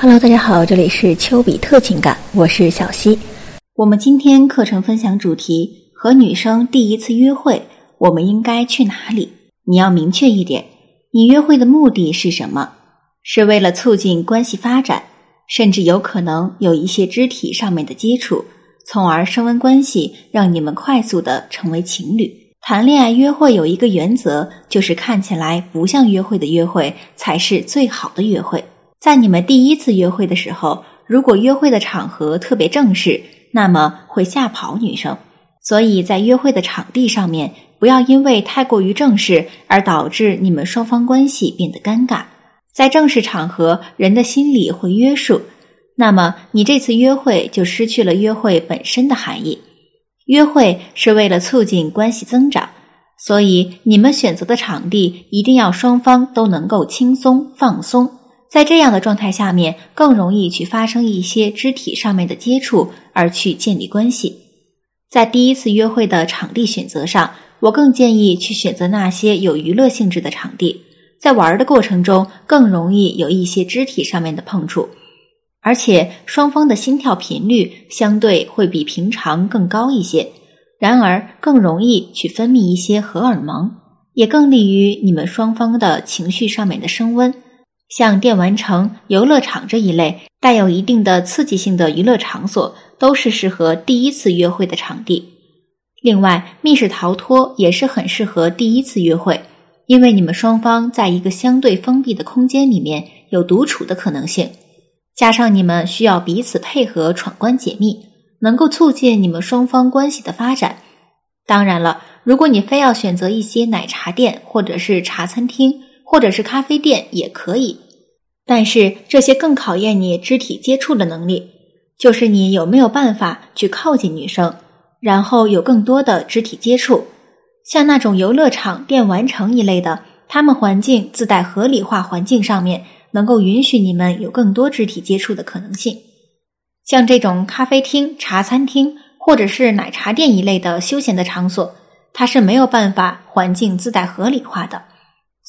Hello，大家好，这里是丘比特情感，我是小溪。我们今天课程分享主题：和女生第一次约会，我们应该去哪里？你要明确一点，你约会的目的是什么？是为了促进关系发展，甚至有可能有一些肢体上面的接触，从而升温关系，让你们快速的成为情侣。谈恋爱约会有一个原则，就是看起来不像约会的约会才是最好的约会。在你们第一次约会的时候，如果约会的场合特别正式，那么会吓跑女生。所以在约会的场地上面，不要因为太过于正式而导致你们双方关系变得尴尬。在正式场合，人的心理会约束，那么你这次约会就失去了约会本身的含义。约会是为了促进关系增长，所以你们选择的场地一定要双方都能够轻松放松。在这样的状态下面，更容易去发生一些肢体上面的接触，而去建立关系。在第一次约会的场地选择上，我更建议去选择那些有娱乐性质的场地，在玩的过程中更容易有一些肢体上面的碰触，而且双方的心跳频率相对会比平常更高一些，然而更容易去分泌一些荷尔蒙，也更利于你们双方的情绪上面的升温。像电玩城、游乐场这一类带有一定的刺激性的娱乐场所，都是适合第一次约会的场地。另外，密室逃脱也是很适合第一次约会，因为你们双方在一个相对封闭的空间里面有独处的可能性，加上你们需要彼此配合闯关解密，能够促进你们双方关系的发展。当然了，如果你非要选择一些奶茶店或者是茶餐厅。或者是咖啡店也可以，但是这些更考验你肢体接触的能力，就是你有没有办法去靠近女生，然后有更多的肢体接触。像那种游乐场、电玩城一类的，他们环境自带合理化环境，上面能够允许你们有更多肢体接触的可能性。像这种咖啡厅、茶餐厅或者是奶茶店一类的休闲的场所，它是没有办法环境自带合理化的。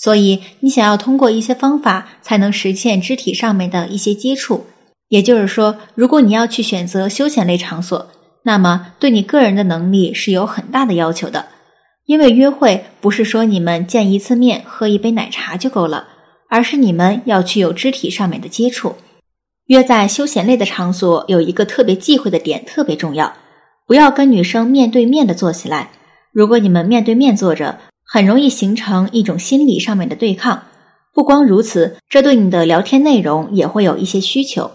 所以，你想要通过一些方法才能实现肢体上面的一些接触。也就是说，如果你要去选择休闲类场所，那么对你个人的能力是有很大的要求的。因为约会不是说你们见一次面、喝一杯奶茶就够了，而是你们要去有肢体上面的接触。约在休闲类的场所，有一个特别忌讳的点特别重要，不要跟女生面对面的坐起来。如果你们面对面坐着，很容易形成一种心理上面的对抗。不光如此，这对你的聊天内容也会有一些需求。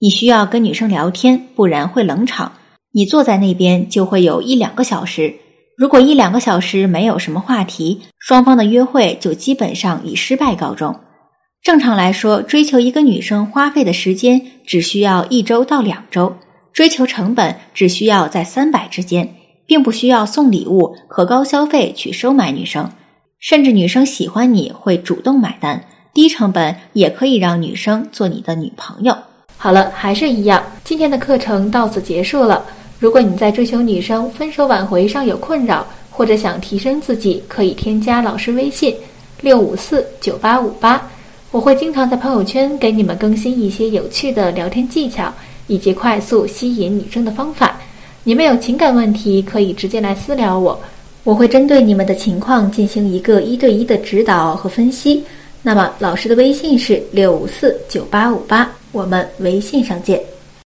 你需要跟女生聊天，不然会冷场。你坐在那边就会有一两个小时。如果一两个小时没有什么话题，双方的约会就基本上以失败告终。正常来说，追求一个女生花费的时间只需要一周到两周，追求成本只需要在三百之间。并不需要送礼物和高消费去收买女生，甚至女生喜欢你会主动买单，低成本也可以让女生做你的女朋友。好了，还是一样，今天的课程到此结束了。如果你在追求女生、分手挽回上有困扰，或者想提升自己，可以添加老师微信六五四九八五八，我会经常在朋友圈给你们更新一些有趣的聊天技巧以及快速吸引女生的方法。你们有情感问题，可以直接来私聊我，我会针对你们的情况进行一个一对一的指导和分析。那么，老师的微信是六五四九八五八，我们微信上见。